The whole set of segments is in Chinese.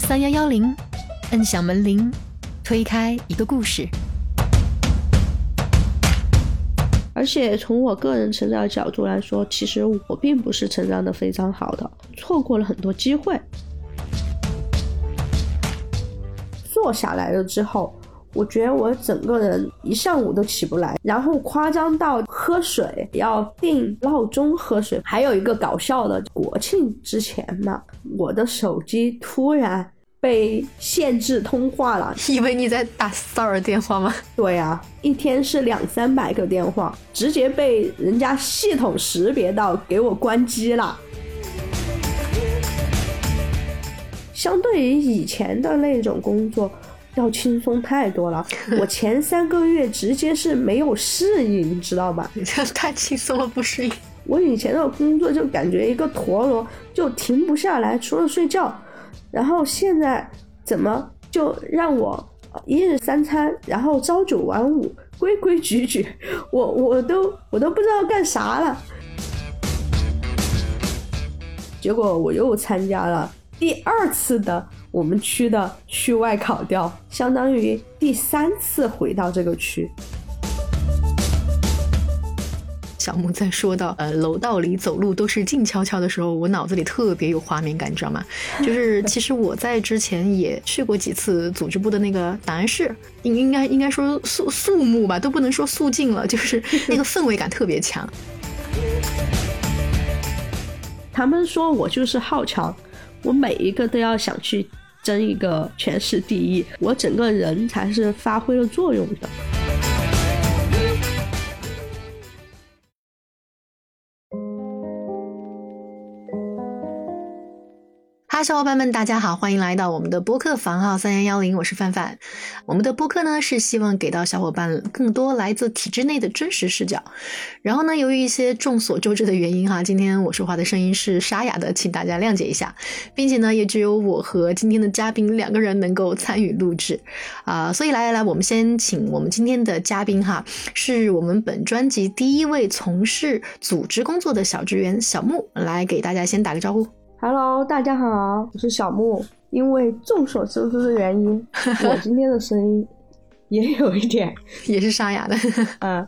三幺幺零，摁响门铃，推开一个故事。而且从我个人成长角度来说，其实我并不是成长的非常好的，错过了很多机会。坐下来了之后，我觉得我整个人一上午都起不来，然后夸张到喝水要定闹钟喝水。还有一个搞笑的，国庆之前嘛，我的手机突然被限制通话了。以为你在打骚扰电话吗？对啊，一天是两三百个电话，直接被人家系统识别到，给我关机了。相对于以前的那种工作，要轻松太多了。我前三个月直接是没有适应，你知道吧？你 这太轻松了，不适应。我以前的工作就感觉一个陀螺就停不下来，除了睡觉。然后现在怎么就让我一日三餐，然后朝九晚五，规规矩矩，我我都我都不知道干啥了。结果我又参加了。第二次的我们区的区外考调，相当于第三次回到这个区。小木在说到呃楼道里走路都是静悄悄的时候，我脑子里特别有画面感，你知道吗？就是其实我在之前也去过几次组织部的那个档案室，应应该应该说肃肃穆吧，都不能说肃静了，就是那个氛围感特别强。他们说我就是好强。我每一个都要想去争一个全市第一，我整个人才是发挥了作用的。小伙伴们，大家好，欢迎来到我们的播客房号三幺幺零，我是范范。我们的播客呢是希望给到小伙伴更多来自体制内的真实视角。然后呢，由于一些众所周知的原因哈，今天我说话的声音是沙哑的，请大家谅解一下，并且呢，也只有我和今天的嘉宾两个人能够参与录制啊。所以来来来，我们先请我们今天的嘉宾哈，是我们本专辑第一位从事组织工作的小职员小木，来给大家先打个招呼。Hello，大家好，我是小木。因为众所周知的原因，我今天的声音也有一点，也是沙哑的。嗯，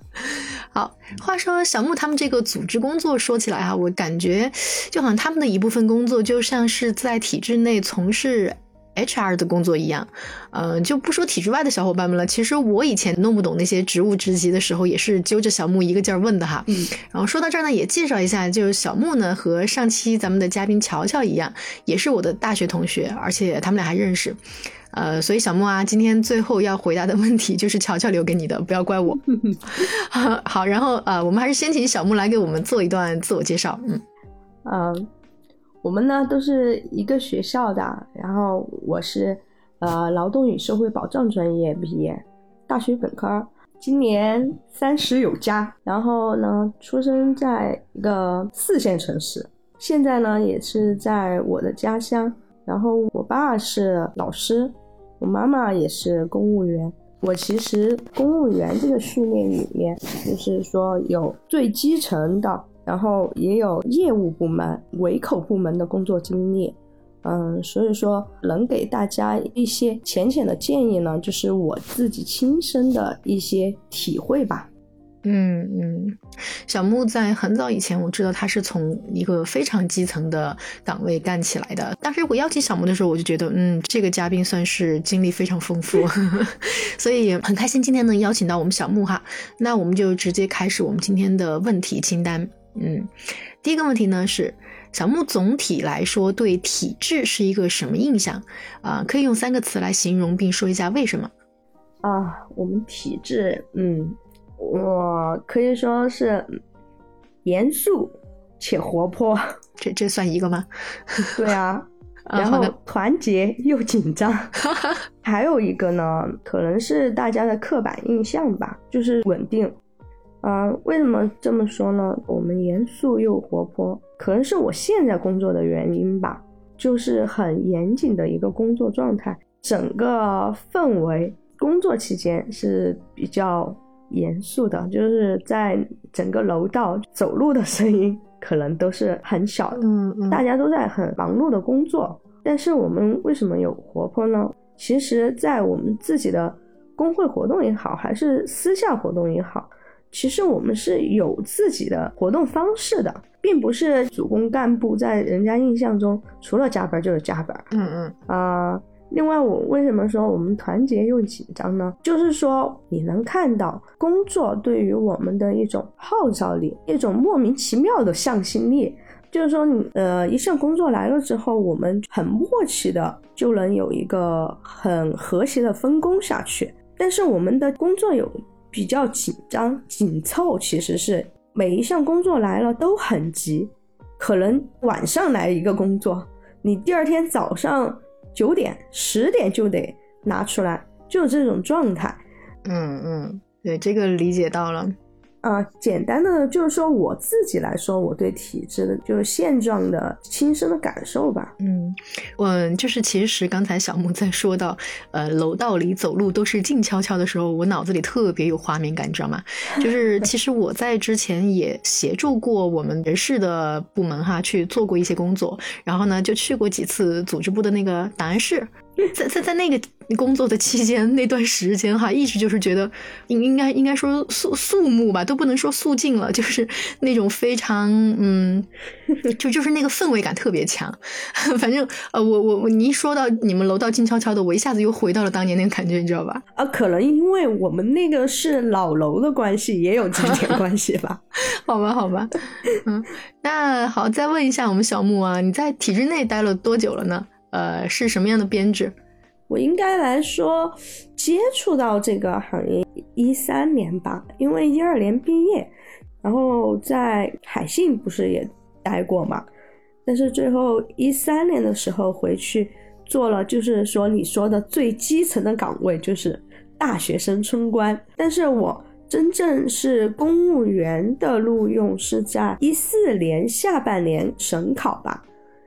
好。话说小木他们这个组织工作说起来哈，我感觉就好像他们的一部分工作就像是在体制内从事。HR 的工作一样，嗯，就不说体制外的小伙伴们了。其实我以前弄不懂那些职务职级的时候，也是揪着小木一个劲儿问的哈。嗯，然后说到这儿呢，也介绍一下，就是小木呢和上期咱们的嘉宾乔乔一样，也是我的大学同学，而且他们俩还认识。呃，所以小木啊，今天最后要回答的问题就是乔乔留给你的，不要怪我。好，然后呃，我们还是先请小木来给我们做一段自我介绍。嗯，嗯。我们呢都是一个学校的，然后我是呃劳动与社会保障专业毕业，大学本科，今年三十有加，然后呢出生在一个四线城市，现在呢也是在我的家乡，然后我爸是老师，我妈妈也是公务员，我其实公务员这个训练里面就是说有最基层的。然后也有业务部门、维口部门的工作经历，嗯，所以说能给大家一些浅浅的建议呢，就是我自己亲身的一些体会吧。嗯嗯，小木在很早以前，我知道他是从一个非常基层的岗位干起来的。当时我邀请小木的时候，我就觉得，嗯，这个嘉宾算是经历非常丰富，所以很开心今天能邀请到我们小木哈。那我们就直接开始我们今天的问题清单。嗯，第一个问题呢是小木总体来说对体制是一个什么印象啊？可以用三个词来形容，并说一下为什么啊？我们体质，嗯，我可以说是严肃且活泼，这这算一个吗？对啊，然后团结又紧张，还有一个呢，可能是大家的刻板印象吧，就是稳定。嗯，为什么这么说呢？我们严肃又活泼，可能是我现在工作的原因吧，就是很严谨的一个工作状态，整个氛围，工作期间是比较严肃的，就是在整个楼道走路的声音可能都是很小的，嗯嗯，大家都在很忙碌的工作，但是我们为什么有活泼呢？其实，在我们自己的工会活动也好，还是私下活动也好，其实我们是有自己的活动方式的，并不是主攻干部在人家印象中除了加班就是加班。嗯嗯啊、另外，我为什么说我们团结又紧张呢？就是说，你能看到工作对于我们的一种号召力，一种莫名其妙的向心力。就是说你，呃，一项工作来了之后，我们很默契的就能有一个很和谐的分工下去。但是我们的工作有比较紧张、紧凑，其实是每一项工作来了都很急，可能晚上来一个工作，你第二天早上九点、十点就得拿出来，就是这种状态。嗯嗯，对，这个理解到了。啊、简单的就是说我自己来说，我对体制的就是现状的亲身的感受吧。嗯，我就是其实刚才小木在说到，呃，楼道里走路都是静悄悄的时候，我脑子里特别有画面感，你知道吗？就是其实我在之前也协助过我们人事的部门哈，去做过一些工作，然后呢就去过几次组织部的那个档案室，在在在那个工作的期间那段时间哈，一直就是觉得应应该应该说肃肃穆吧，都不能说肃静了，就是那种非常嗯，就就是那个氛围感特别强。反正呃，我我我你一说到你们楼道静悄悄的，我一下子又回到了当年那个感觉，你知道吧？啊，可能因为我们那个是老楼的关系，也有这点关系吧。好吧，好吧，嗯，那好，再问一下我们小木啊，你在体制内待了多久了呢？呃，是什么样的编制？我应该来说，接触到这个行业一三年吧，因为一二年毕业，然后在海信不是也待过嘛，但是最后一三年的时候回去做了，就是说你说的最基层的岗位，就是大学生村官，但是我真正是公务员的录用是在一四年下半年省考吧。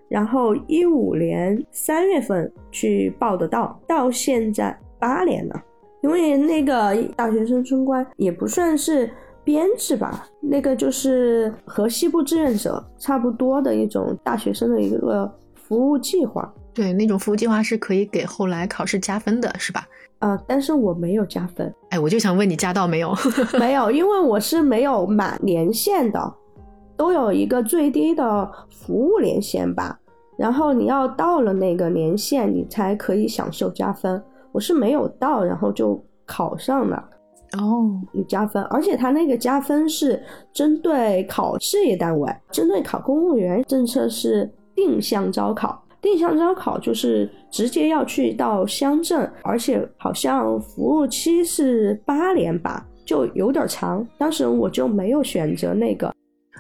然后一五年三月份去报的到，到现在八年了。因为那个大学生村官也不算是编制吧，那个就是和西部志愿者差不多的一种大学生的一个服务计划。对，那种服务计划是可以给后来考试加分的，是吧？啊、但是我没有加分，哎，我就想问你加到没有？没有，因为我是没有满年限的，都有一个最低的服务年限吧。然后你要到了那个年限，你才可以享受加分。我是没有到，然后就考上了，哦，你加分。而且他那个加分是针对考事业单位，针对考公务员政策是定向招考。定向招考就是直接要去到乡镇，而且好像服务期是八年吧，就有点长。当时我就没有选择那个。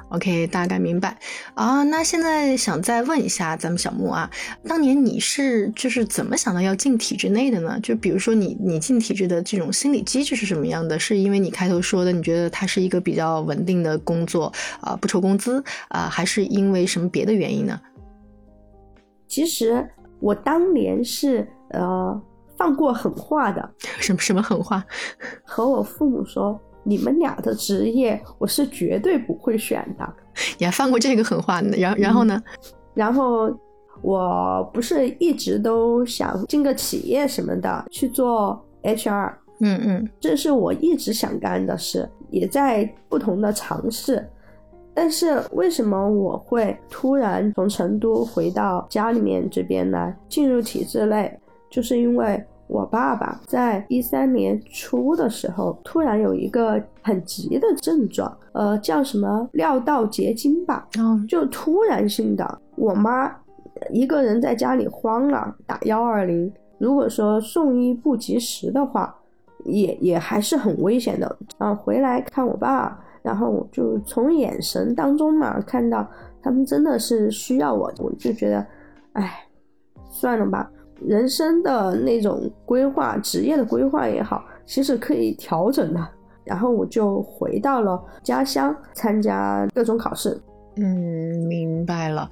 OK，大概明白啊。那现在想再问一下咱们小木啊，当年你是就是怎么想到要进体制内的呢？就比如说你你进体制的这种心理机制是什么样的？是因为你开头说的，你觉得它是一个比较稳定的工作啊、不愁工资啊、还是因为什么别的原因呢？其实我当年是呃放过狠话的，什么什么狠话？和我父母说，你们俩的职业我是绝对不会选的。你还放过这个狠话呢？然然后呢？然后我不是一直都想进个企业什么的去做 HR，嗯嗯这是我一直想干的事，也在不同的尝试。但是为什么我会突然从成都回到家里面这边来，进入体制内？就是因为我爸爸在一三年初的时候，突然有一个很急的症状，呃，叫什么尿道结晶吧，哦就突然性的，我妈一个人在家里慌了，打幺二零。如果说送医不及时的话，也也还是很危险的。啊，回来看我爸，然后我就从眼神当中嘛看到他们真的是需要我，我就觉得，哎，算了吧。人生的那种规划，职业的规划也好，其实可以调整的。然后我就回到了家乡，参加各种考试，嗯，明白了。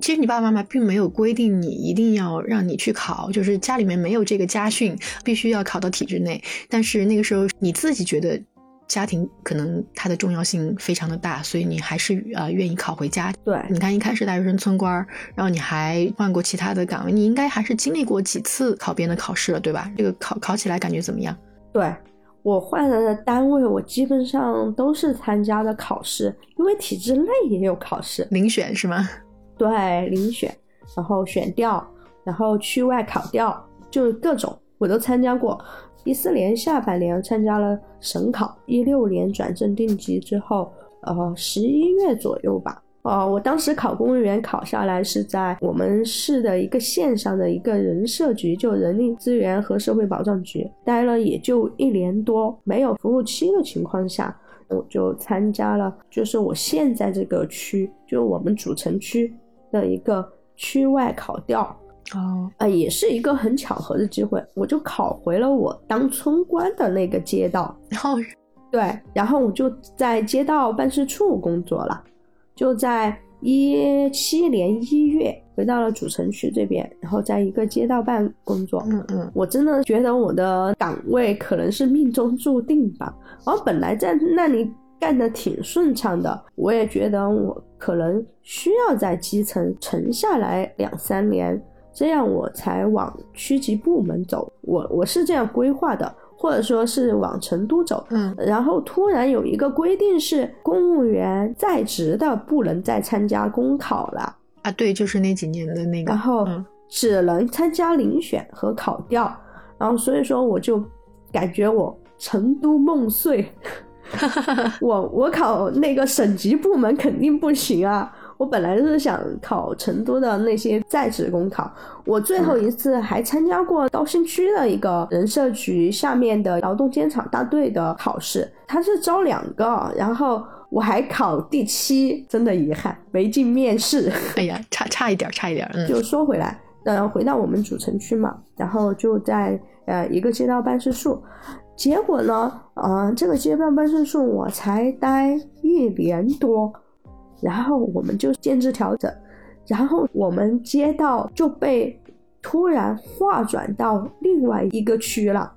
其实你爸爸妈妈并没有规定你一定要让你去考，就是家里面没有这个家训，必须要考到体制内。但是那个时候你自己觉得家庭可能它的重要性非常的大，所以你还是呃愿意考回家。对，你看一开始大学生村官，然后你还换过其他的岗位，你应该还是经历过几次考编的考试了，对吧？这个考考起来感觉怎么样？对我换了的单位，我基本上都是参加的考试，因为体制内也有考试，遴选是吗？对，遴选，然后选调，然后区外考调，就是各种我都参加过。一四年下半年参加了省考，一六年转正定级之后，呃，十一月左右吧。哦，我当时考公务员考下来是在我们市的一个县上的一个人社局，就人力资源和社会保障局，待了也就一年多，没有服务期的情况下，我就参加了，就是我现在这个区，就我们主城区的一个区外考调。哦，啊，也是一个很巧合的机会，我就考回了我当村官的那个街道。然后，对，然后我就在街道办事处工作了，就在一七年一月回到了主城区这边，然后在一个街道办工作。嗯嗯，我真的觉得我的岗位可能是命中注定吧。然后本来在那里干的挺顺畅的，我也觉得我可能需要在基层沉下来两三年。这样我才往区级部门走，我我是这样规划的，或者说是往成都走。嗯，然后突然有一个规定是，公务员在职的不能再参加公考了啊，对，就是那几年的那个，然后只能参加遴选和考调，然后所以说我就感觉我成都梦碎，我我考那个省级部门肯定不行啊。我本来是想考成都的那些在职公考，我最后一次还参加过高新区的一个人社局下面的劳动监察大队的考试，他是招两个，然后我还考第七，真的遗憾没进面试。哎呀，差差一点，差一点。嗯，就说回来，呃，回到我们主城区嘛，然后就在呃一个街道办事处，结果呢，呃，这个街道办事处我才待一年多。然后我们就建制调整，然后我们街道就被突然划转到另外一个区了，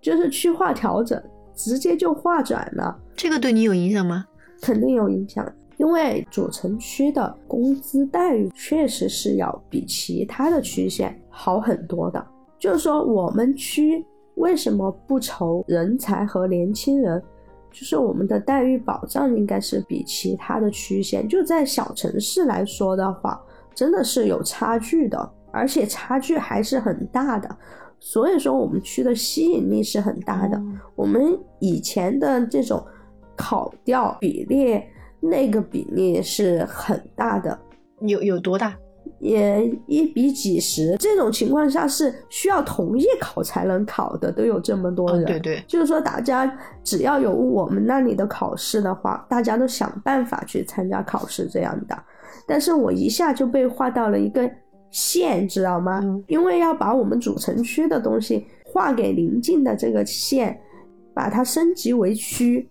就是区划调整，直接就划转了。这个对你有影响吗？肯定有影响，因为主城区的工资待遇确实是要比其他的区县好很多的。就是说，我们区为什么不愁人才和年轻人？就是我们的待遇保障应该是比其他的区县，就在小城市来说的话，真的是有差距的，而且差距还是很大的。所以说我们区的吸引力是很大的。我们以前的这种考调比例，那个比例是很大的，有有多大？也一比几十，这种情况下是需要同意考才能考的，都有这么多人。对对，就是说大家只要有我们那里的考试的话，大家都想办法去参加考试这样的。但是我一下就被划到了一个县，知道吗？因为要把我们主城区的东西划给邻近的这个县，把它升级为区，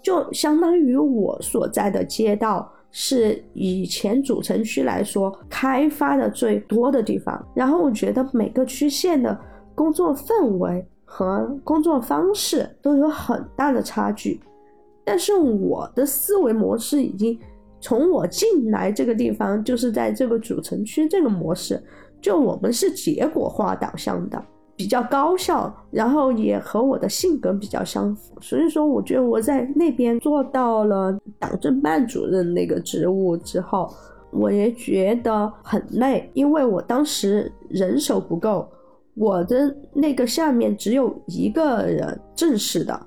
就相当于我所在的街道。是以前主城区来说开发的最多的地方，然后我觉得每个区县的工作氛围和工作方式都有很大的差距，但是我的思维模式已经从我进来这个地方就是在这个主城区这个模式，就我们是结果化导向的。比较高效，然后也和我的性格比较相符，所以说我觉得我在那边做到了党政办主任那个职务之后，我也觉得很累，因为我当时人手不够，我的那个下面只有一个人正式的，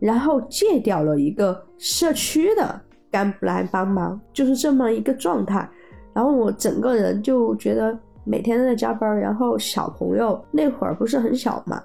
然后借调了一个社区的干部来帮忙，就是这么一个状态，然后我整个人就觉得。每天都在加班，然后小朋友那会儿不是很小嘛，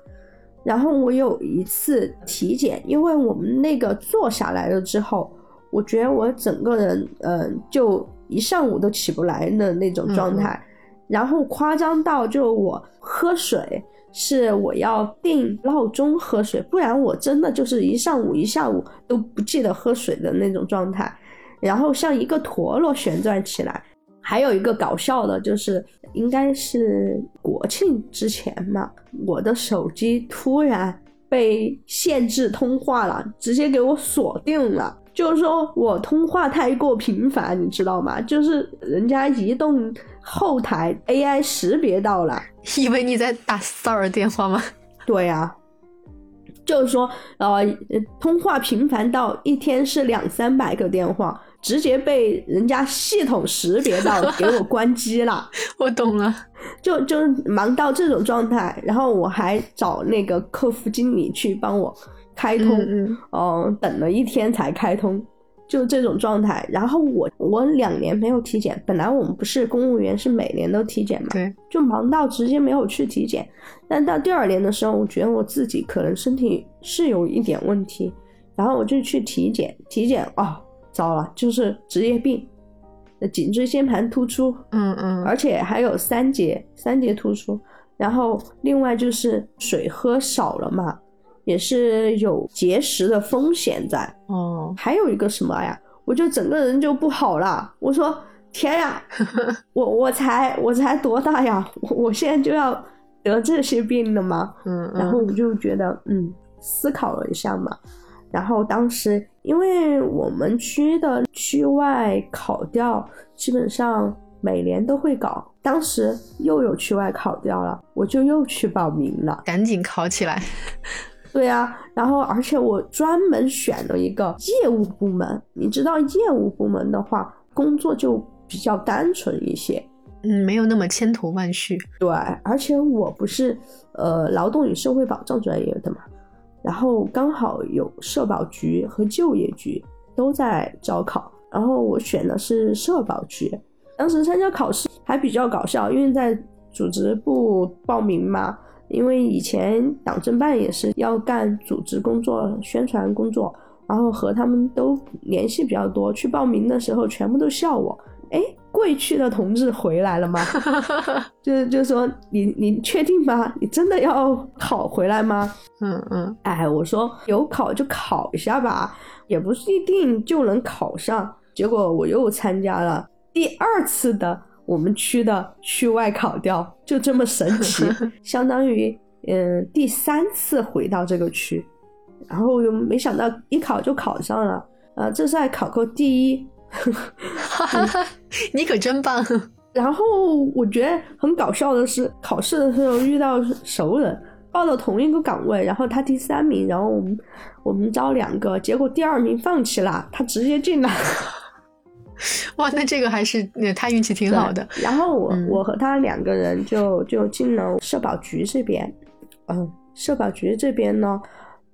然后我有一次体检，因为我们那个坐下来了之后，我觉得我整个人，嗯，就一上午都起不来的那种状态，然后夸张到就我喝水是我要定闹钟喝水，不然我真的就是一上午一下午都不记得喝水的那种状态，然后像一个陀螺旋转起来。还有一个搞笑的，就是应该是国庆之前嘛，我的手机突然被限制通话了，直接给我锁定了。就是说我通话太过频繁，你知道吗？就是人家移动后台 AI 识别到了，以为你在打骚扰电话吗？对呀、就是说呃，通话频繁到一天是两三百个电话，直接被人家系统识别到，给我关机了。我懂了，就就是忙到这种状态，然后我还找那个客服经理去帮我开通，嗯嗯嗯，等了一天才开通，就这种状态。然后我我两年没有体检，本来我们不是公务员是每年都体检嘛，对，就忙到直接没有去体检。但到第二年的时候，我觉得我自己可能身体是有一点问题，然后我就去体检，体检哦，糟了，就是职业病，呃颈椎间盘突出，嗯嗯，而且还有三节三节突出，然后另外就是水喝少了嘛，也是有结石的风险在。哦，还有一个什么呀？我就整个人就不好了。我说天呀，我我才我才多大呀？我我现在就要得这些病了吗？嗯，然后我就觉得，嗯，思考了一下嘛。然后当时，因为我们区的区外考调基本上每年都会搞，当时又有区外考调了，我就又去报名了。赶紧考起来。对啊，然后而且我专门选了一个业务部门，你知道业务部门的话，工作就比较单纯一些。嗯，没有那么千头万绪。对，而且我不是呃劳动与社会保障专业的嘛，然后刚好有社保局和就业局都在招考，然后我选的是社保局。当时参加考试还比较搞笑，因为在组织部报名嘛，因为以前党政办也是要干组织工作、宣传工作，然后和他们都联系比较多。去报名的时候，全部都笑我，哎，贵区的同志回来了吗？就是就是说你你确定吗？你真的要考回来吗？嗯嗯，哎，我说有考就考一下吧，也不是一定就能考上。结果我又参加了第二次的我们区的区外考调，就这么神奇，相当于嗯第三次回到这个区，然后又没想到一考就考上了，啊，这是还考过第一。你可真棒。然后我觉得很搞笑的是，考试的时候遇到熟人，报了同一个岗位，然后他第三名，然后我们我们招两个，结果第二名放弃了，他直接进了。哇，那这个还是呃他运气挺好的。然后我、嗯我和他两个人就就进了社保局这边，嗯，社保局这边呢，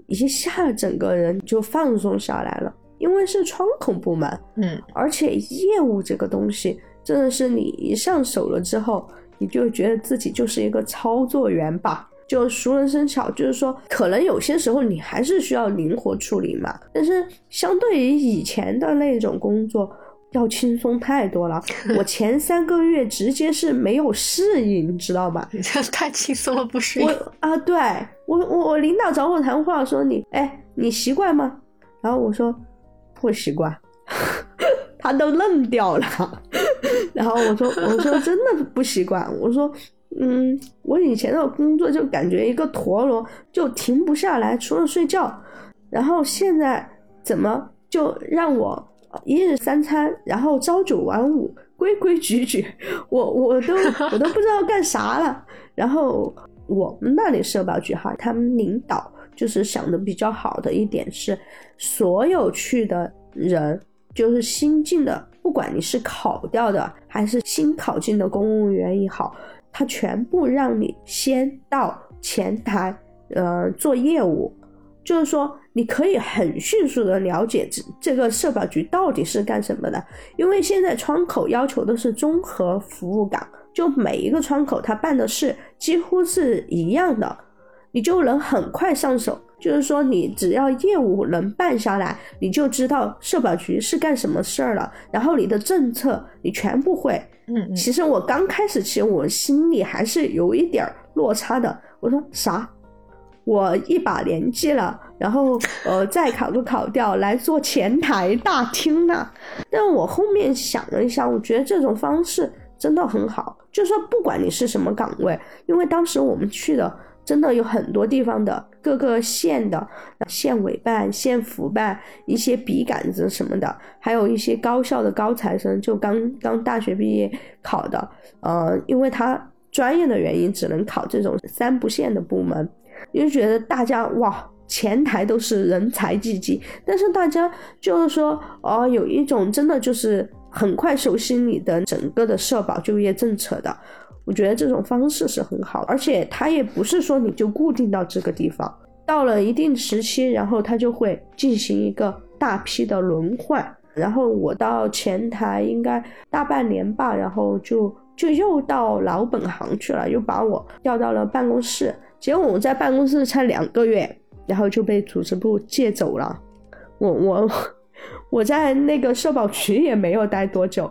一下整个人就放松下来了，因为是窗口部门，嗯而且业务这个东西，真的是你一上手了之后，你就觉得自己就是一个操作员吧，就熟能生巧。就是说，可能有些时候你还是需要灵活处理嘛，但是相对于以前的那种工作。要轻松太多了，我前三个月直接是没有适应，你知道吗？太轻松了，不适应。我啊，对我我我领导找我谈话说你哎你习惯吗？然后我说不习惯，他都愣掉了。然后我说我说真的不习惯，我说嗯，我以前的工作就感觉一个陀螺就停不下来，除了睡觉。然后现在怎么就让我一日三餐，然后朝九晚五，规规矩矩，我我都 我都不知道干啥了。然后我们那里社保局哈，他们领导就是想的比较好的一点是，所有去的人，就是新进的，不管你是考掉的还是新考进的公务员也好，他全部让你先到前台，呃，做业务。就是说，你可以很迅速的了解这这个社保局到底是干什么的，因为现在窗口要求的是综合服务岗，就每一个窗口他办的事几乎是一样的，你就能很快上手。就是说，你只要业务能办下来，你就知道社保局是干什么事儿了，然后你的政策你全部会。嗯嗯，其实我刚开始，其实我心里还是有一点落差的。我说啥？我一把年纪了，然后呃再考个考调来做前台大厅呢、但我后面想了一下，我觉得这种方式真的很好。就说不管你是什么岗位，因为当时我们去的真的有很多地方的各个县的县委办、县府办一些笔杆子什么的，还有一些高校的高材生，就刚刚大学毕业考的，呃，因为他专业的原因，只能考这种三不限的部门，就觉得大家哇，前台都是人才济济，但是大家就是说，哦，有一种真的就是很快熟悉你的整个的社保就业政策的。我觉得这种方式是很好，而且它也不是说你就固定到这个地方，到了一定时期，然后它就会进行一个大批的轮换。然后我到前台应该大半年吧，然后就就又到老本行去了，又把我调到了办公室。结果我在办公室才两个月，然后就被组织部借走了。我我 我在那个社保局也没有待多久。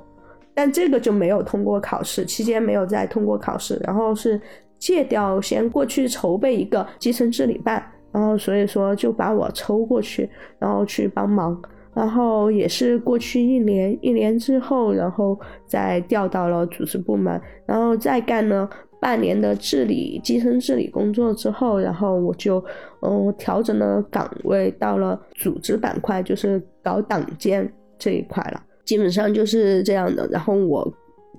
但这个就没有通过考试，期间没有再通过考试，然后是借调先过去筹备一个基层治理办，然后所以说就把我抽过去，然后去帮忙，然后也是过去一年，一年之后，然后再调到了组织部门，然后再干了半年的治理基层治理工作之后，然后我就嗯调整了岗位到了组织板块，就是搞党建这一块了。基本上就是这样的，然后我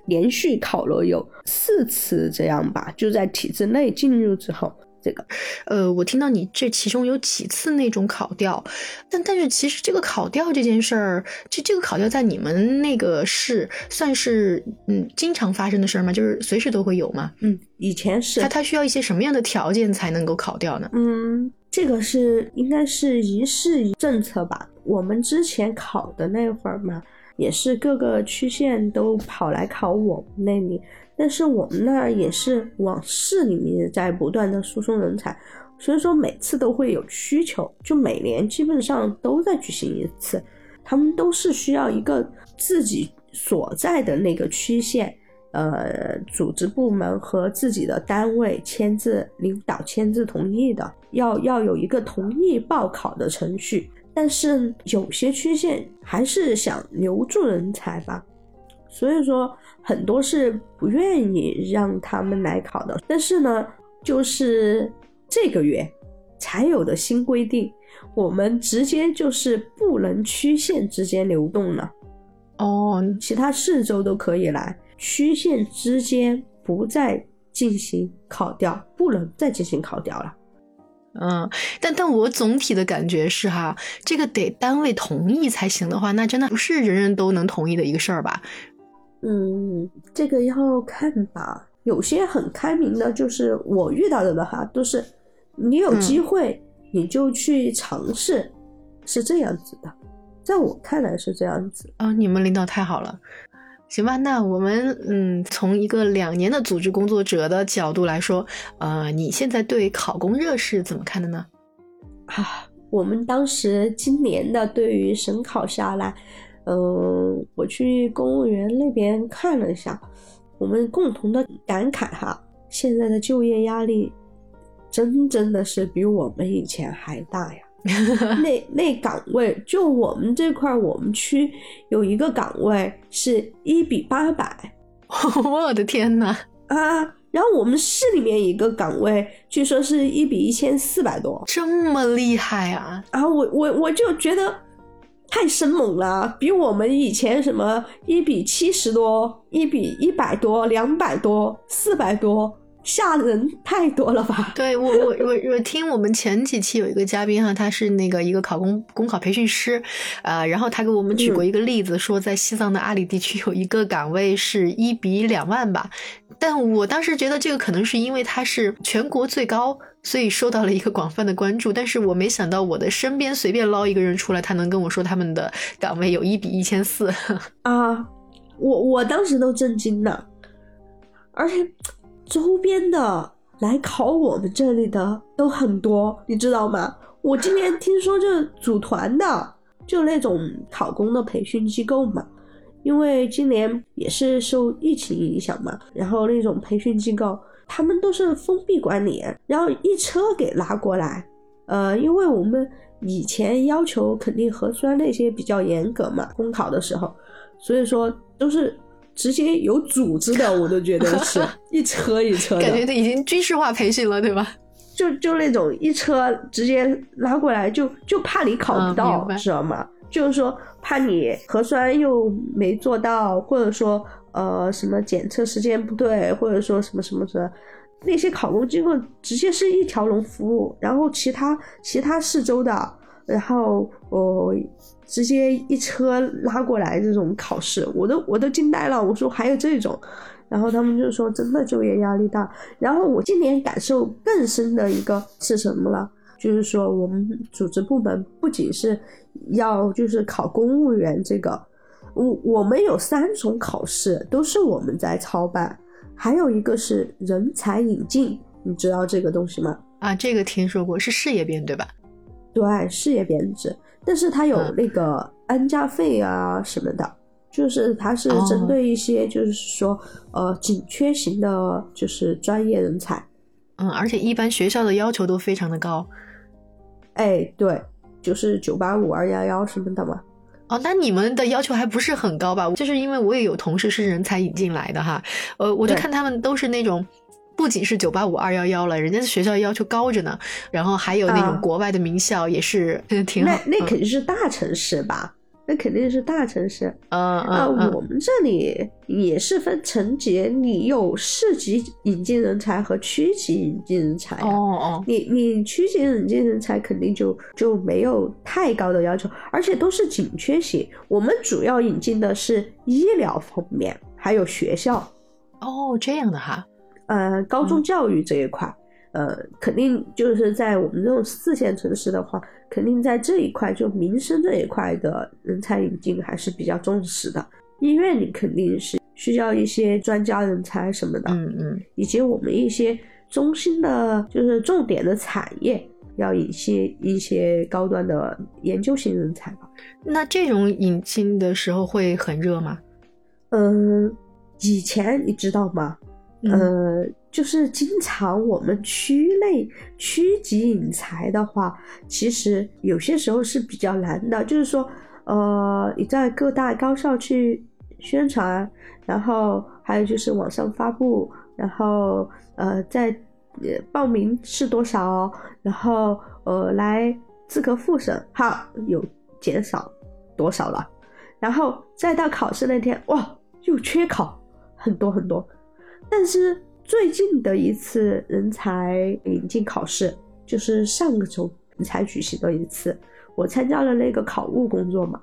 连续考了有四次这样吧，就在体制内进入之后，这个，呃，我听到你这其中有几次那种考调，但但是其实这个考调这件事儿，这这个考调在你们那个市算是嗯经常发生的事儿吗？就是随时都会有吗？嗯，以前是。它它需要一些什么样的条件才能够考掉呢？嗯，这个是应该是一市一政策吧。我们之前考的那会儿嘛。也是各个区县都跑来考我们那里，但是我们那儿也是往市里面在不断的输送人才，所以说每次都会有需求，就每年基本上都在举行一次，他们都是需要一个自己所在的那个区县，呃，组织部门和自己的单位签字，领导签字同意的，要要有一个同意报考的程序。但是有些区县还是想留住人才吧，所以说很多是不愿意让他们来考的。但是呢，就是这个月才有的新规定，我们直接就是不能区县之间流动了。哦，其他四州都可以来，区县之间不再进行考调，不能再进行考调了。嗯，但但我总体的感觉是哈，这个得单位同意才行的话，那真的不是人人都能同意的一个事儿吧？嗯，这个要看吧。有些很开明的，就是我遇到的的哈，都是你有机会你就去尝试，是这样子的。在我看来是这样子。啊，你们领导太好了。行吧，那我们嗯，从一个两年的组织工作者的角度来说，呃，你现在对考公热是怎么看的呢？啊，我们当时今年的对于省考下来，嗯，我去公务员那边看了一下，我们共同的感慨哈，现在的就业压力真真的是比我们以前还大呀。那那岗位，就我们这块，我们区有一个岗位是一比八百，我的天呐！啊！然后我们市里面一个岗位，据说是一比一千四百多，这么厉害啊！啊，我我我就觉得太生猛了，比我们以前什么一比七十多、一比一百多、两百多、四百多。吓人太多了吧？对我，我我我听我们前几期有一个嘉宾哈，他是那个一个考公公考培训师，呃，然后他给我们举过一个例子，说在西藏的阿里地区有一个岗位是一比两万吧，但我当时觉得这个可能是因为他是全国最高，所以受到了一个广泛的关注，但是我没想到我的身边随便捞一个人出来，他能跟我说他们的岗位有一比一千四啊，我我当时都震惊了，而且。周边的来考我们这里的都很多，你知道吗？我今年听说就组团的，就那种考公的培训机构嘛，因为今年也是受疫情影响嘛，然后那种培训机构他们都是封闭管理，然后一车给拉过来，呃，因为我们以前要求肯定核酸那些比较严格嘛，公考的时候，所以说都是。直接有组织的，我都觉得是 一车一车的，感觉已经军事化培训了，对吧？就就那种一车直接拉过来，就就怕你考不嗯到，知道吗？就是说怕你核酸又没做到，或者说呃什么检测时间不对，或者说什么什么什么。那些考公机构直接是一条龙服务，然后其他其他四周的，然后我、直接一车拉过来这种考试，我都我都惊呆了。我说还有这种，然后他们就说真的就业压力大。然后我今年感受更深的一个是什么了？就是说我们组织部门不仅是要就是考公务员这个，我我们有三种考试都是我们在操办。还有一个是人才引进，你知道这个东西吗？啊，这个听说过，是事业编对吧？对，事业编制，但是它有嗯那个安家费啊什么的，就是它是哦针对一些就是说、呃紧缺型的，就是专业人才。嗯，而且一般学校的要求都非常的高。哎，对，就是九八五、二幺幺什么的嘛。哦，那你们的要求还不是很高吧？就是因为我也有同事是人才引进来的哈，呃，我就看他们都是那种。不仅是九八五二幺幺了，人家的学校要求高着呢，然后还有那啊种国外的名校也是 挺好那。那肯定是大城市吧？那肯定是大城市。嗯啊，嗯嗯我们这里也是分层级，你有市级引进人才和区级引进人才、啊。哦哦，你你区级引进人才肯定就就没有太高的要求，而且都是紧缺型。我们主要引进的是医疗方面，还有学校，哦这样的哈，呃，高中嗯教育这一块，呃，肯定就是在我们这种四线城市的话，肯定在这一块就民生这一块的人才引进还是比较重视的。医院里肯定是需要一些专家人才什么的，嗯嗯，以及我们一些中心的，就是重点的产业，要引些一些高端的研究型人才吧。那这种引进的时候会很热吗？嗯，以前你知道吗？呃，就是经常我们区内区级引才的话，其实有些时候是比较难的。就是说，呃，你在各大高校去宣传，然后还有就是网上发布，然后呃，在呃报名是多少，然后呃来资格复审，好有减少多少了，然后再到考试那天，哇，又缺考很多很多。但是最近的一次人才引进考试，就是上个周才举行的一次，我参加了那个考务工作嘛。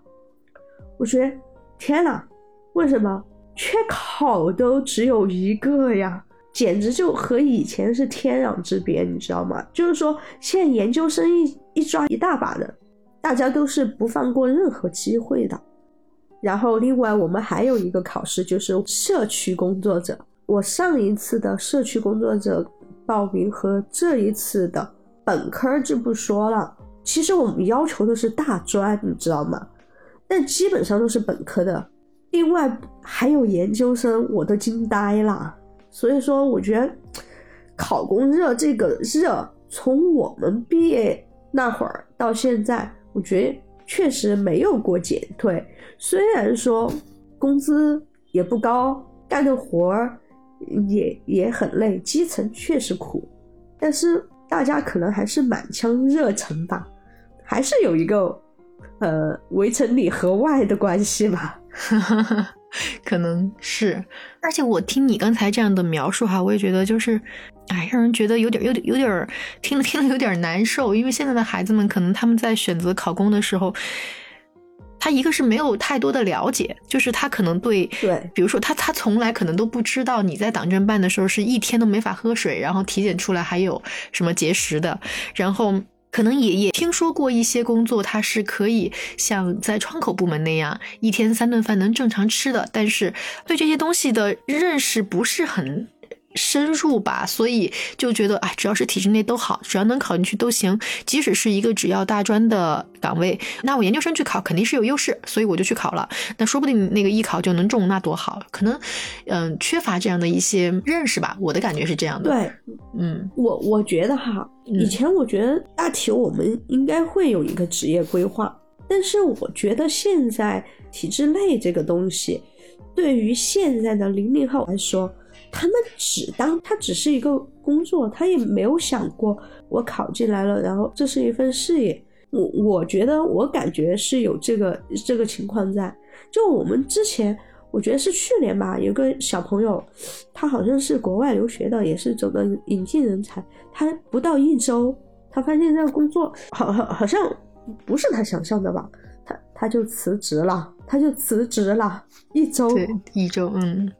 我觉得天呐，为什么缺考都只有一个呀？简直就和以前是天壤之别，你知道吗？就是说，现在研究生一一抓一大把的，大家都是不放过任何机会的。然后，另外我们还有一个考试，就是社区工作者。我上一次的社区工作者报名和这一次的本科就不说了，其实我们要求的是大专，你知道吗？但基本上都是本科的，另外还有研究生，我都惊呆了。所以说，我觉得考公热这个热，从我们毕业那会儿到现在，我觉得确实没有过减退。虽然说工资也不高，干的活儿也也很累，基层确实苦，但是大家可能还是满腔热忱吧，还是有一个呃围城里和外的关系吧。可能是，而且我听你刚才这样的描述哈，我也觉得就是，哎，让人觉得有点、有点、有点听了听了有点难受。因为现在的孩子们可能他们在选择考公的时候，他一个是没有太多的了解，就是他可能对对比如说他他从来可能都不知道你在党政办的时候是一天都没法喝水，然后体检出来还有什么结石的，然后。可能也也听说过一些工作，它是可以像在窗口部门那样一天三顿饭能正常吃的，但是对这些东西的认识不是很深入吧，所以就觉得哎，只要是体制内都好，只要能考进去都行。即使是一个只要大专的岗位，那我研究生去考肯定是有优势，所以我就去考了。那说不定那个艺考就能中，那多好。可能嗯、缺乏这样的一些认识吧，我的感觉是这样的。，对，嗯我我觉得哈，嗯以前我觉得大体我们应该会有一个职业规划，但是我觉得现在体制内这个东西，对于现在的零零后来说，他们只当他只是一个工作，他也没有想过我考进来了，然后这是一份事业。我我觉得我感觉是有这个这个情况在。就我们之前，我觉得是去年吧，有个小朋友，他好像是国外留学的，也是走的引进人才。他不到一周，他发现这个工作好好好像不是他想象的吧，他他就辞职了，他就辞职了一周，对，一周，嗯。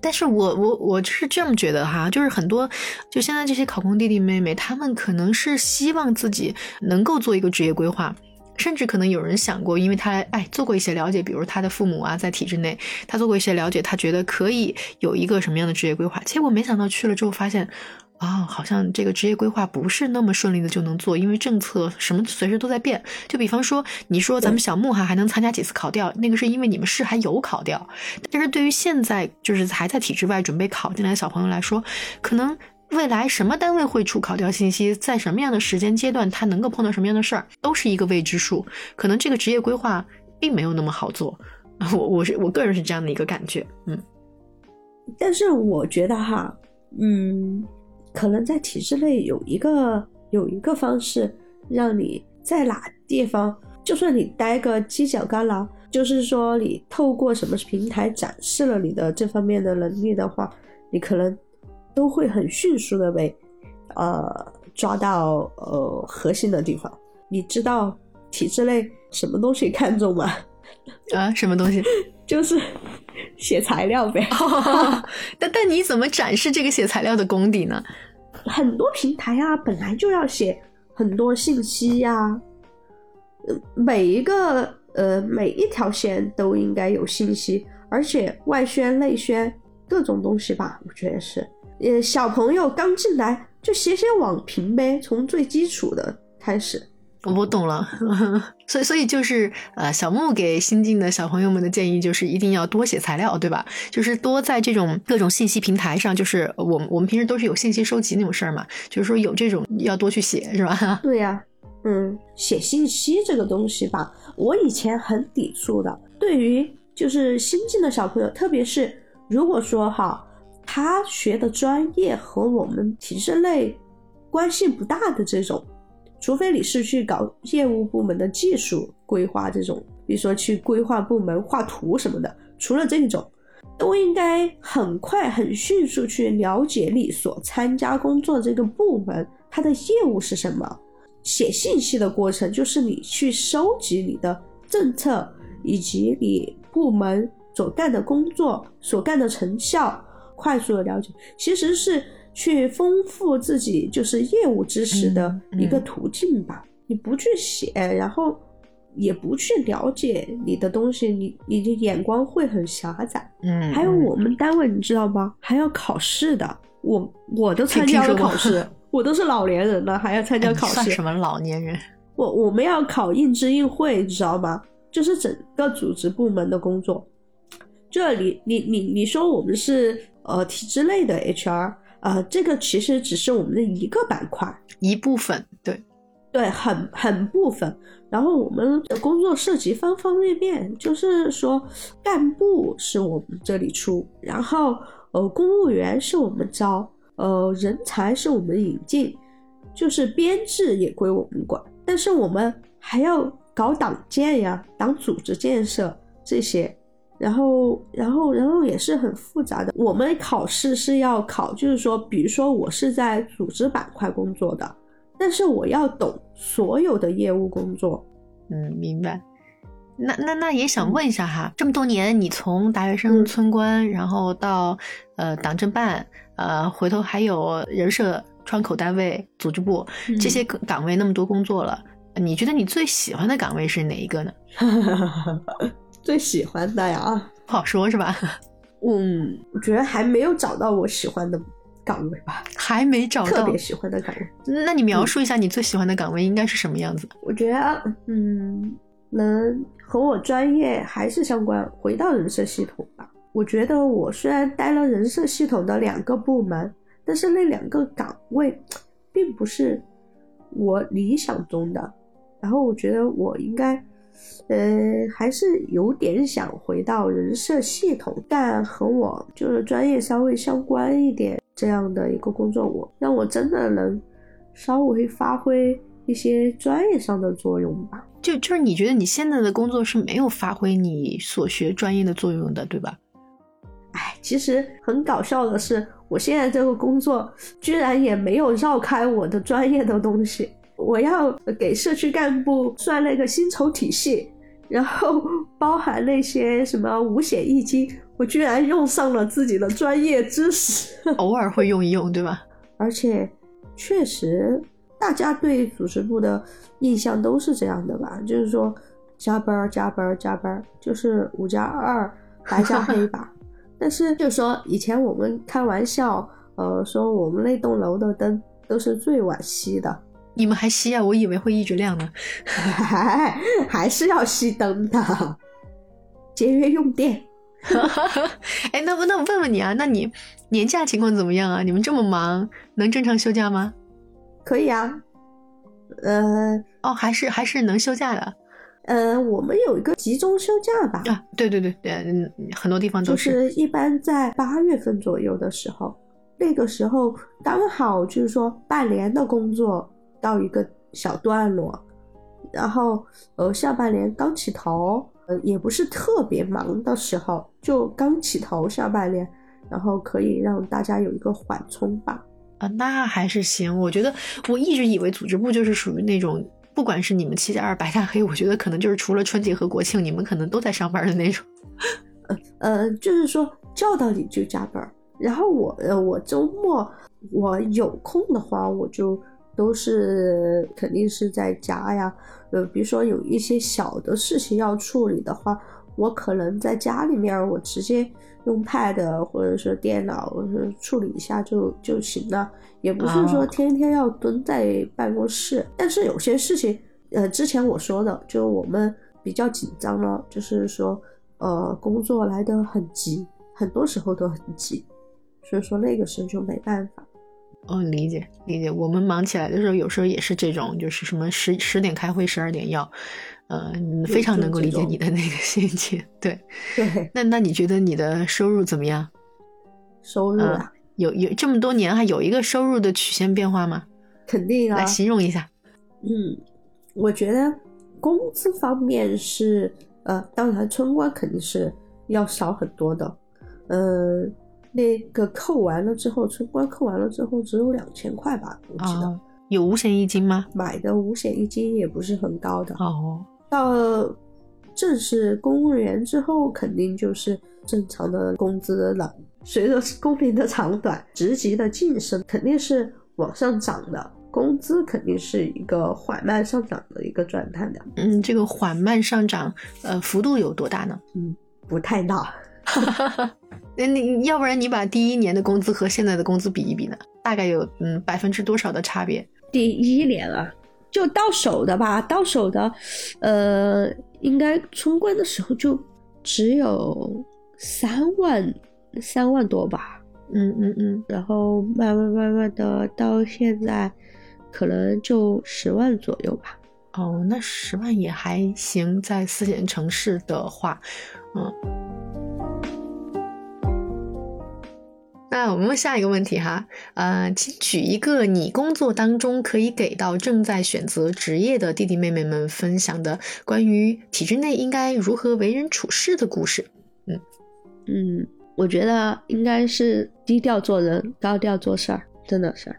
但是我我我是这么觉得哈，就是很多就现在这些考公弟弟妹妹，他们可能是希望自己能够做一个职业规划，甚至可能有人想过，因为他哎做过一些了解，比如他的父母啊在体制内，他做过一些了解，他觉得可以有一个什么样的职业规划，结果没想到去了之后发现。啊，好像这个职业规划不是那么顺利的就能做，因为政策什么随时都在变。就比方说，你说咱们小木哈还能参加几次考调，那个是因为你们市还有考调。但是对于现在就是还在体制外准备考进来的小朋友来说，可能未来什么单位会出考调信息，在什么样的时间阶段他能够碰到什么样的事儿，都是一个未知数。可能这个职业规划并没有那么好做。我我是我个人是这样的一个感觉，嗯。但是我觉得哈，嗯。可能在体制内有一个有一个方式，让你在哪地方，就算你待个犄角旮旯，就是说你透过什么平台展示了你的这方面的能力的话，你可能都会很迅速的被呃抓到呃核心的地方。你知道体制内什么东西看重吗？啊，什么东西？就是写材料呗。但但你怎么展示这个写材料的功底呢？很多平台啊，本来就要写很多信息呀，每一个呃每一条线都应该有信息，而且外宣内宣各种东西吧，我觉得是。呃，小朋友刚进来就写写网评呗，从最基础的开始。我懂了，所以所以就是呃，小木给新进的小朋友们的建议就是一定要多写材料，对吧？就是多在这种各种信息平台上，就是我们我们平时都是有信息收集那种事儿嘛，就是说有这种要多去写，是吧？对呀，嗯，写信息这个东西吧，我以前很抵触的。对于就是新进的小朋友，特别是如果说哈，他学的专业和我们体制内关系不大的这种。除非你是去搞业务部门的技术规划这种，比如说去规划部门画图什么的，除了这种，都应该很快很迅速去了解你所参加工作这个部门它的业务是什么。写信息的过程就是你去收集你的政策以及你部门所干的工作所干的成效，快速的了解，其实是。去丰富自己就是业务知识的一个途径吧。你不去写，然后也不去了解你的东西，你你的眼光会很狭窄。嗯，还有我们单位你知道吗？还要考试的。我我都参加了考试，我都是老年人了，还要参加考试。算什么老年人？我我们要考应知应会，你知道吗？就是整个组织部门的工作。这里你你你说我们是呃体制内的 HR。呃，这个其实只是我们的一个板块，一部分，对，对，很很部分。然后我们的工作涉及方方面面，就是说，干部是我们这里出，然后呃，公务员是我们招，呃，人才是我们引进，就是编制也归我们管。但是我们还要搞党建呀，党组织建设这些。然后，然后，然后也是很复杂的。我们考试是要考，就是说，比如说我是在组织板块工作的，但是我要懂所有的业务工作。嗯，明白。那那那也想问一下哈，这么多年，你从大学生、村官，然后到呃党政办，呃，回头还有人社窗口单位、组织部这些岗位，那么多工作了，你觉得你最喜欢的岗位是哪一个呢？最喜欢的呀，不好说，是吧？嗯，我觉得还没有找到我喜欢的岗位吧，还没找到特别喜欢的岗位。那你描述一下你最喜欢的岗位应该是什么样子？我觉得，嗯，能和我专业还是相关，回到人社系统吧。我觉得我虽然待了人社系统的两个部门，但是那两个岗位并不是我理想中的。然后我觉得我应该。呃，还是有点想回到人设系统，但和我就是专业稍微相关一点这样的一个工作，我让我真的能稍微发挥一些专业上的作用吧。就就是你觉得你现在的工作是没有发挥你所学专业的作用的，对吧？哎，其实很搞笑的是，我现在这个工作居然也没有绕开我的专业的东西。我要给社区干部算那个薪酬体系，然后包含那些什么五险一金，我居然用上了自己的专业知识，偶尔会用一用，对吧？而且确实，大家对组织部的印象都是这样的吧？就是说加班加班加班，就是五加二 白加黑吧。但是就说以前我们开玩笑，呃，说我们那栋楼的灯都是最晚熄的。你们还熄啊？我以为会一直亮呢。还 还是要熄灯的，节约用电。哎，那那我问问你啊，那你年假情况怎么样啊？你们这么忙，能正常休假吗？可以啊。呃，哦，还是还是能休假的。呃，我们有一个集中休假吧？啊，对对对对，嗯，很多地方都是。就是一般在八月份左右的时候，那个时候刚好就是说半年的工作。到一个小段落，然后呃下半年刚起头，呃也不是特别忙的时候，就刚起头下半年，然后可以让大家有一个缓冲吧。啊，那还是行。我觉得我一直以为组织部就是属于那种，不管是你们七加二白加黑，我觉得可能就是除了春节和国庆，你们可能都在上班的那种。呃呃，就是说叫到你就加班，然后我呃我周末我有空的话我就。都是肯定是在家呀，呃，比如说有一些小的事情要处理的话，我可能在家里面，我直接用 pad 或者是电脑处理一下就就行了，也不是说天天要蹲在办公室。但是有些事情，呃，之前我说的，就我们比较紧张了，就是说，呃，工作来得很急，很多时候都很急，所以说那个时候就没办法。哦，理解理解。我们忙起来的时候，有时候也是这种，就是什么十十点开会，十二点要，呃，非常能够理解你的那个心情。对 对。那那你觉得你的收入怎么样？收入啊，有有这么多年还有一个收入的曲线变化吗？肯定啊。来形容一下。嗯，我觉得工资方面是，呃，当然春官肯定是要少很多的，嗯。那个扣完了之后，春官扣完了之后只有两千块吧，我记得。有五险一金吗？买的五险一金也不是很高的。哦。到正式公务员之后，肯定就是正常的工资了。随着工龄的长短，职级的晋升肯定是往上涨的，工资肯定是一个缓慢上涨的一个状态的。嗯，这个缓慢上涨，呃，幅度有多大呢？嗯，不太大。那你要不然你把第一年的工资和现在的工资比一比呢？大概有嗯百分之多少的差别？第一年啊，就到手的吧，到手的，呃，应该冲关的时候就只有三万三万多吧。嗯嗯嗯，然后慢慢慢慢的到现在，可能就十万左右吧。哦，那十万也还行，在四线城市的话，嗯。那我们问下一个问题哈，呃，请举一个你工作当中可以给到正在选择职业的弟弟妹妹们分享的关于体制内应该如何为人处事的故事。嗯嗯，我觉得应该是低调做人，高调做事儿，真的是。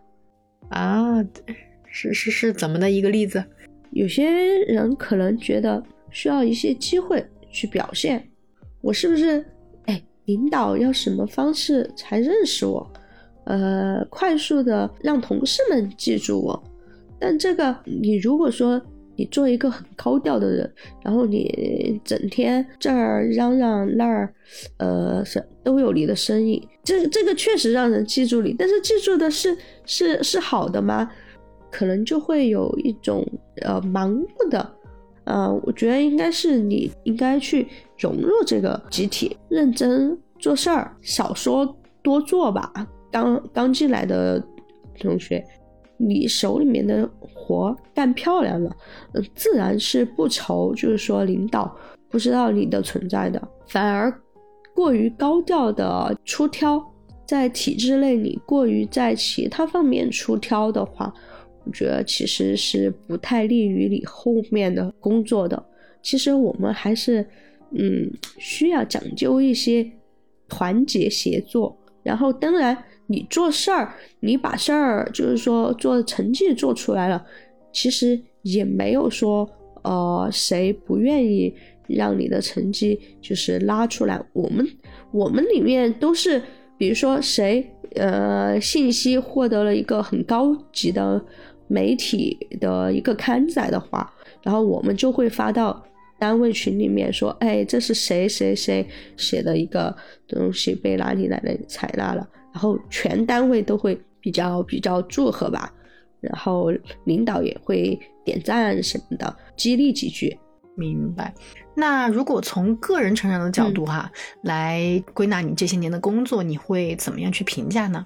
啊，是是是怎么的一个例子？有些人可能觉得需要一些机会去表现，我是不是？领导要什么方式才认识我？呃，快速的让同事们记住我。但这个，你如果说你做一个很高调的人，然后你整天这儿嚷嚷那儿，呃，是都有你的身影，这这个确实让人记住你。但是记住的是是是好的吗？可能就会有一种呃盲目的。呃，我觉得应该是你应该去融入这个集体，认真做事儿，少说多做吧。刚刚进来的同学，你手里面的活干漂亮了，嗯，自然是不愁，就是说领导不知道你的存在的，反而过于高调的出挑，在体制内你过于在其他方面出挑的话，我觉得其实是不太利于你后面的工作的。其实我们还是，嗯，需要讲究一些团结协作，然后当然。你做事儿，你把事儿就是说做成绩做出来了，其实也没有说呃谁不愿意让你的成绩就是拉出来。我们我们里面都是，比如说谁呃信息获得了一个很高级的媒体的一个刊载的话，然后我们就会发到单位群里面说，哎，这是谁谁谁写的一个东西被哪里哪里采纳了。然后全单位都会比较比较祝贺吧，然后领导也会点赞什么的，激励几句。明白。那如果从个人成长的角度哈来归纳你这些年的工作，你会怎么样去评价呢？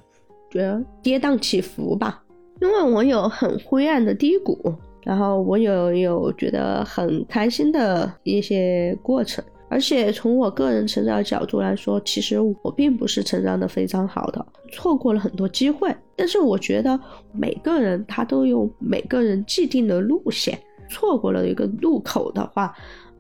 觉得跌宕起伏吧，因为我有很灰暗的低谷，然后我有有觉得很开心的一些过程。而且从我个人成长角度来说，其实我并不是成长的非常好的，错过了很多机会。但是我觉得每个人他都有每个人既定的路线，错过了一个路口的话，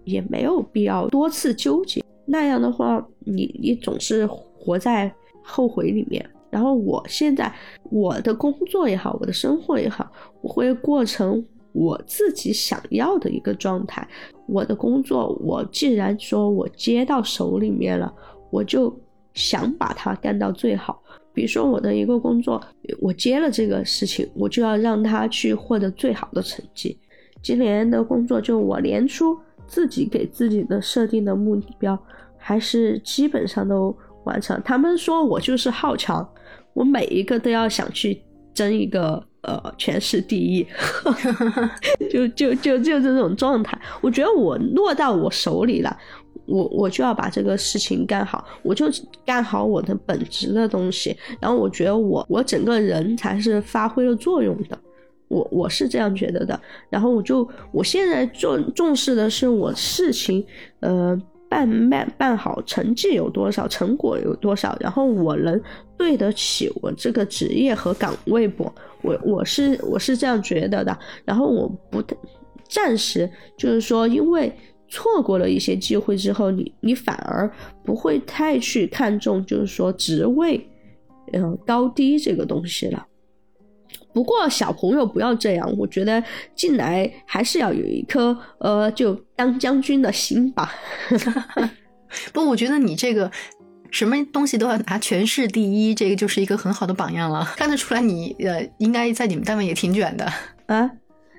也没有必要多次纠结。那样的话，你你总是活在后悔里面。然后我现在我的工作也好，我的生活也好，我会过成。我自己想要的一个状态，我的工作，我既然说我接到手里面了，我就想把它干到最好。比如说我的一个工作，我接了这个事情，我就要让他去获得最好的成绩。今年的工作，就我年初自己给自己的设定的目标，还是基本上都完成。他们说我就是好强，我每一个都要想去争一个。呃，全市第一，就就就就这种状态。我觉得我落到我手里了，我我就要把这个事情干好，我就干好我的本职的东西。然后我觉得我我整个人才是发挥了作用的，我我是这样觉得的。然后我就我现在重重视的是我事情，呃。办办办好，成绩有多少，成果有多少，然后我能对得起我这个职业和岗位不？我我是我是这样觉得的。然后我不暂时就是说，因为错过了一些机会之后，你你反而不会太去看重，就是说职位，嗯高低这个东西了。不过小朋友不要这样，我觉得进来还是要有一颗呃，就当将军的心吧。不，我觉得你这个什么东西都要拿全市第一，这个就是一个很好的榜样了。看得出来你呃，应该在你们单位也挺卷的啊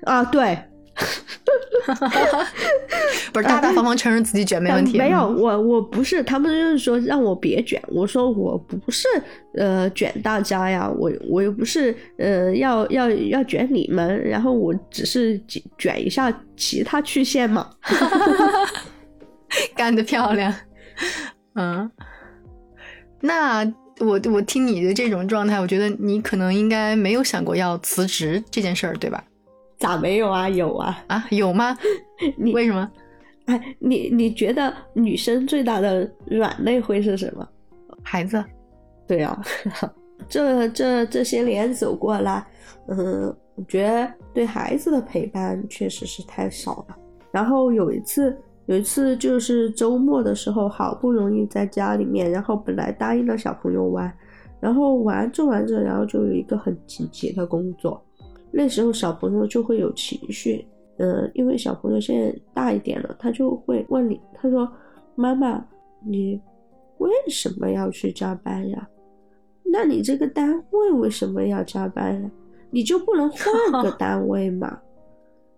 啊，对。不是大大方方承认自己卷没问题。没有，我我不是，他们就是说让我别卷。我说我不是呃卷大家呀，我我又不是呃要要要卷你们，然后我只是卷一下其他区县嘛。干得漂亮，嗯。那我我听你的这种状态，我觉得你可能应该没有想过要辞职这件事儿，对吧？咋没有啊？有啊！啊，有吗？你为什么？哎，你你觉得女生最大的软肋会是什么？孩子。对啊，这这这些年走过来，嗯，我觉得对孩子的陪伴确实是太少了。然后有一次，有一次就是周末的时候，好不容易在家里面，然后本来答应了小朋友玩，然后玩着玩着，然后就有一个很紧急的工作。那时候小朋友就会有情绪，嗯，因为小朋友现在大一点了，他就会问你，他说：“妈妈，你为什么要去加班呀？那你这个单位为什么要加班呀？你就不能换个 单位吗？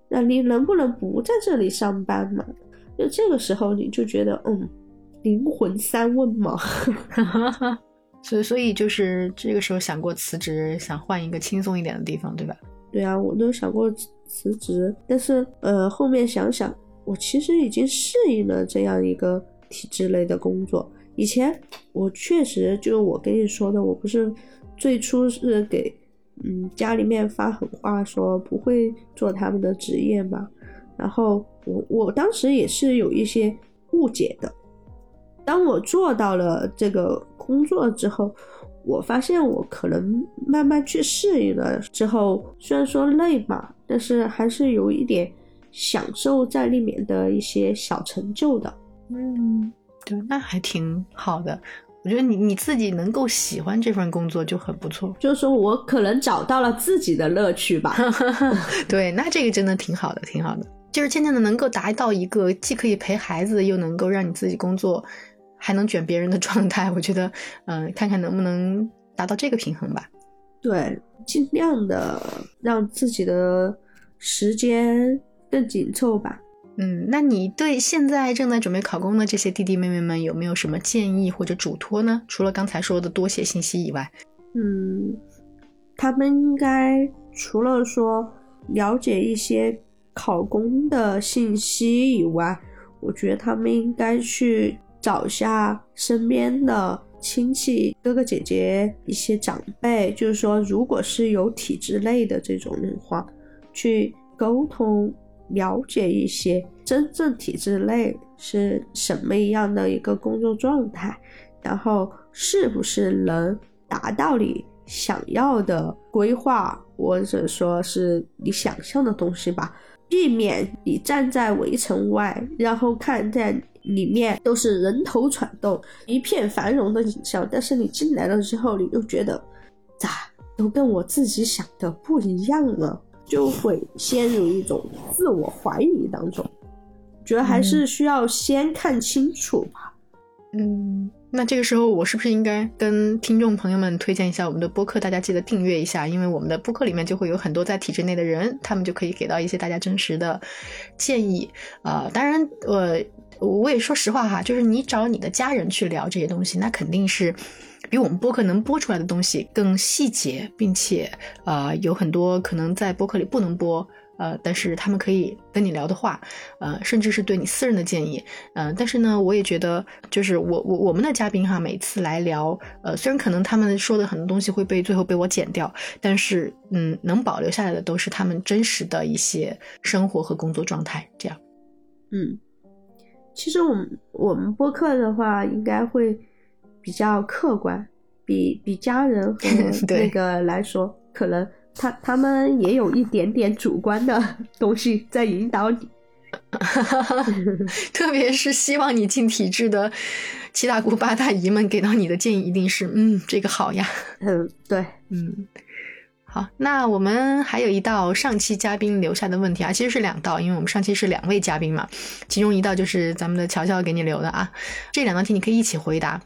那你能不能不在这里上班嘛？就这个时候你就觉得，嗯，灵魂三问嘛。所以，所以就是这个时候想过辞职，想换一个轻松一点的地方，对吧？对啊，我都想过辞职，但是呃，后面想想，我其实已经适应了这样一个体制类的工作。以前我确实就我跟你说的，我不是最初是给嗯，家里面发狠话说不会做他们的职业嘛。然后我我当时也是有一些误解的。当我做到了这个工作之后，我发现我可能慢慢去适应了之后，虽然说累吧，但是还是有一点享受在里面的一些小成就的。嗯，对，那还挺好的。我觉得你你自己能够喜欢这份工作就很不错。就是说我可能找到了自己的乐趣吧。对，那这个真的挺好的，挺好的。就是渐渐的能够达到一个既可以陪孩子，又能够让你自己工作，还能卷别人的状态。我觉得，嗯，看看能不能达到这个平衡吧。对，尽量的让自己的时间更紧凑吧。嗯，那你对现在正在准备考公的这些弟弟妹妹们有没有什么建议或者嘱托呢？除了刚才说的多写信息以外，嗯，他们应该除了说了解一些考公的信息以外，我觉得他们应该去找一下身边的亲戚、哥哥姐姐、一些长辈，就是说，如果是有体制内的这种的话，去沟通。了解一些真正体制内是什么样的一个工作状态，然后是不是能达到你想要的规划，或者说是你想象的东西吧？避免你站在围城外，然后看见里面都是人头攒动、一片繁荣的景象，但是你进来了之后，你又觉得咋都跟我自己想的不一样了。就会陷入一种自我怀疑当中，觉得还是需要先看清楚吧。嗯，那这个时候我是不是应该跟听众朋友们推荐一下我们的播客？大家记得订阅一下，因为我们的播客里面就会有很多在体制内的人，他们就可以给到一些大家真实的建议。啊，当然，我我也说实话哈，就是你找你的家人去聊这些东西，那肯定是。比我们播客能播出来的东西更细节，并且呃有很多可能在播客里不能播，呃，但是他们可以跟你聊的话，呃，甚至是对你私人的建议，嗯，但是呢，我也觉得就是我我我们的嘉宾哈，每次来聊，呃，虽然可能他们说的很多东西会被最后被我剪掉，但是嗯，能保留下来的都是他们真实的一些生活和工作状态，这样，嗯，其实我们我们播客的话，应该会。比较客观，比比家人和 那个来说，可能他他们也有一点点主观的东西在引导你，特别是希望你进体制的七大姑八大姨们给到你的建议一定是，嗯，这个好呀，嗯，对，嗯。好，那我们还有一道上期嘉宾留下的问题啊，其实是两道，因为我们上期是两位嘉宾嘛，其中一道就是咱们的乔乔给你留的啊，这两道题你可以一起回答。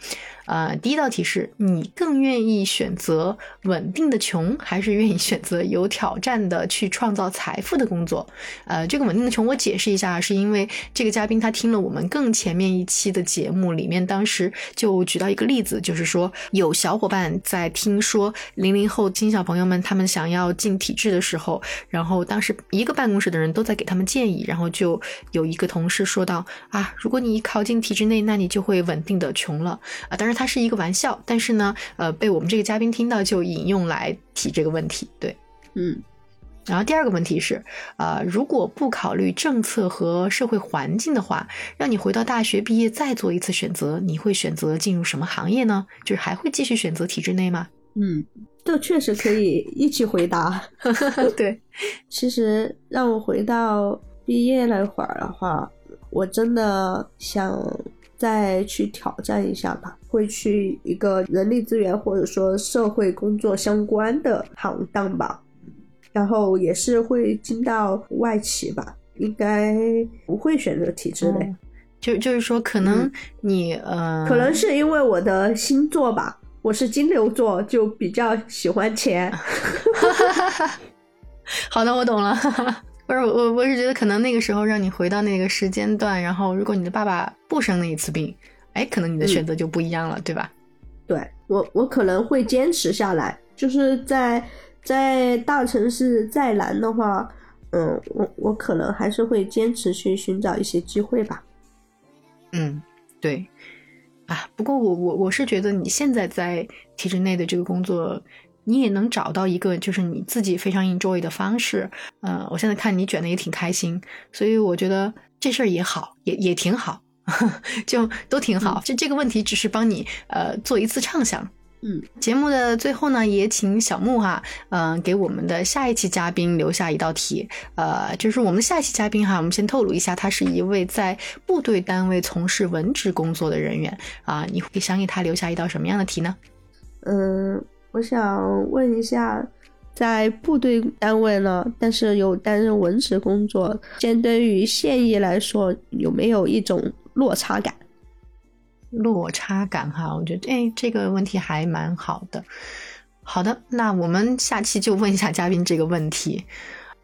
呃，第一道题是你更愿意选择稳定的穷，还是愿意选择有挑战的去创造财富的工作？呃，这个稳定的穷我解释一下，是因为这个嘉宾他听了我们更前面一期的节目，里面当时就举到一个例子，就是说有小伙伴在听说零零后新小朋友们他们想要进体制的时候，然后当时一个办公室的人都在给他们建议，然后就有一个同事说到啊，如果你考进体制内，那你就会稳定的穷了啊，当然。它是一个玩笑，但是呢，呃，被我们这个嘉宾听到就引用来提这个问题，对，嗯。然后第二个问题是，呃，如果不考虑政策和社会环境的话，让你回到大学毕业再做一次选择，你会选择进入什么行业呢？就是还会继续选择体制内吗？嗯，这确实可以一起回答。对，其实让我回到毕业那会儿的话，我真的想。再去挑战一下吧，会去一个人力资源或者说社会工作相关的行当吧，然后也是会进到外企吧，应该不会选择体制内。就就是说，可能你呃，可能是因为我的星座吧，我是金牛座，就比较喜欢钱。好的，我懂了。不是我，我是觉得可能那个时候让你回到那个时间段，然后如果你的爸爸不生那一次病，哎，可能你的选择就不一样了，对吧？对我，我可能会坚持下来，就是在在大城市再难的话，嗯，我我可能还是会坚持去寻找一些机会吧。嗯，对，啊，不过我我我是觉得你现在在体制内的这个工作。你也能找到一个就是你自己非常 enjoy 的方式。呃，我现在看你卷的也挺开心，所以我觉得这事儿也好，也也挺好，就都挺好。就这个问题只是帮你呃做一次畅想。嗯，节目的最后呢，也请小木哈，嗯，给我们的下一期嘉宾留下一道题。呃，就是我们的下一期嘉宾哈，我们先透露一下，他是一位在部队单位从事文职工作的人员啊。你会想给他留下一道什么样的题呢？嗯，我想问一下，在部队单位呢，但是有担任文职工作，相对于现役来说，有没有一种落差感？落差感哈，我觉得哎，这个问题还蛮好的。好的，那我们下期就问一下嘉宾这个问题。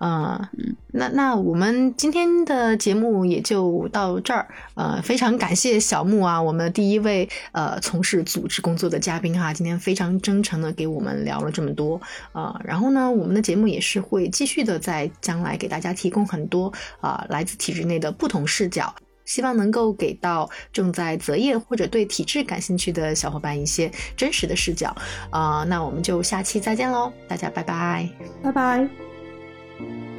嗯，那那我们今天的节目也就到这儿。呃，非常感谢小木啊，我们第一位呃从事组织工作的嘉宾哈，今天非常真诚的给我们聊了这么多。呃，然后呢，我们的节目也是会继续的在将来给大家提供很多啊来自体制内的不同视角。希望能够给到正在择业或者对体制感兴趣的小伙伴一些真实的视角，啊，那我们就下期再见喽，大家拜拜，拜拜。Thank you.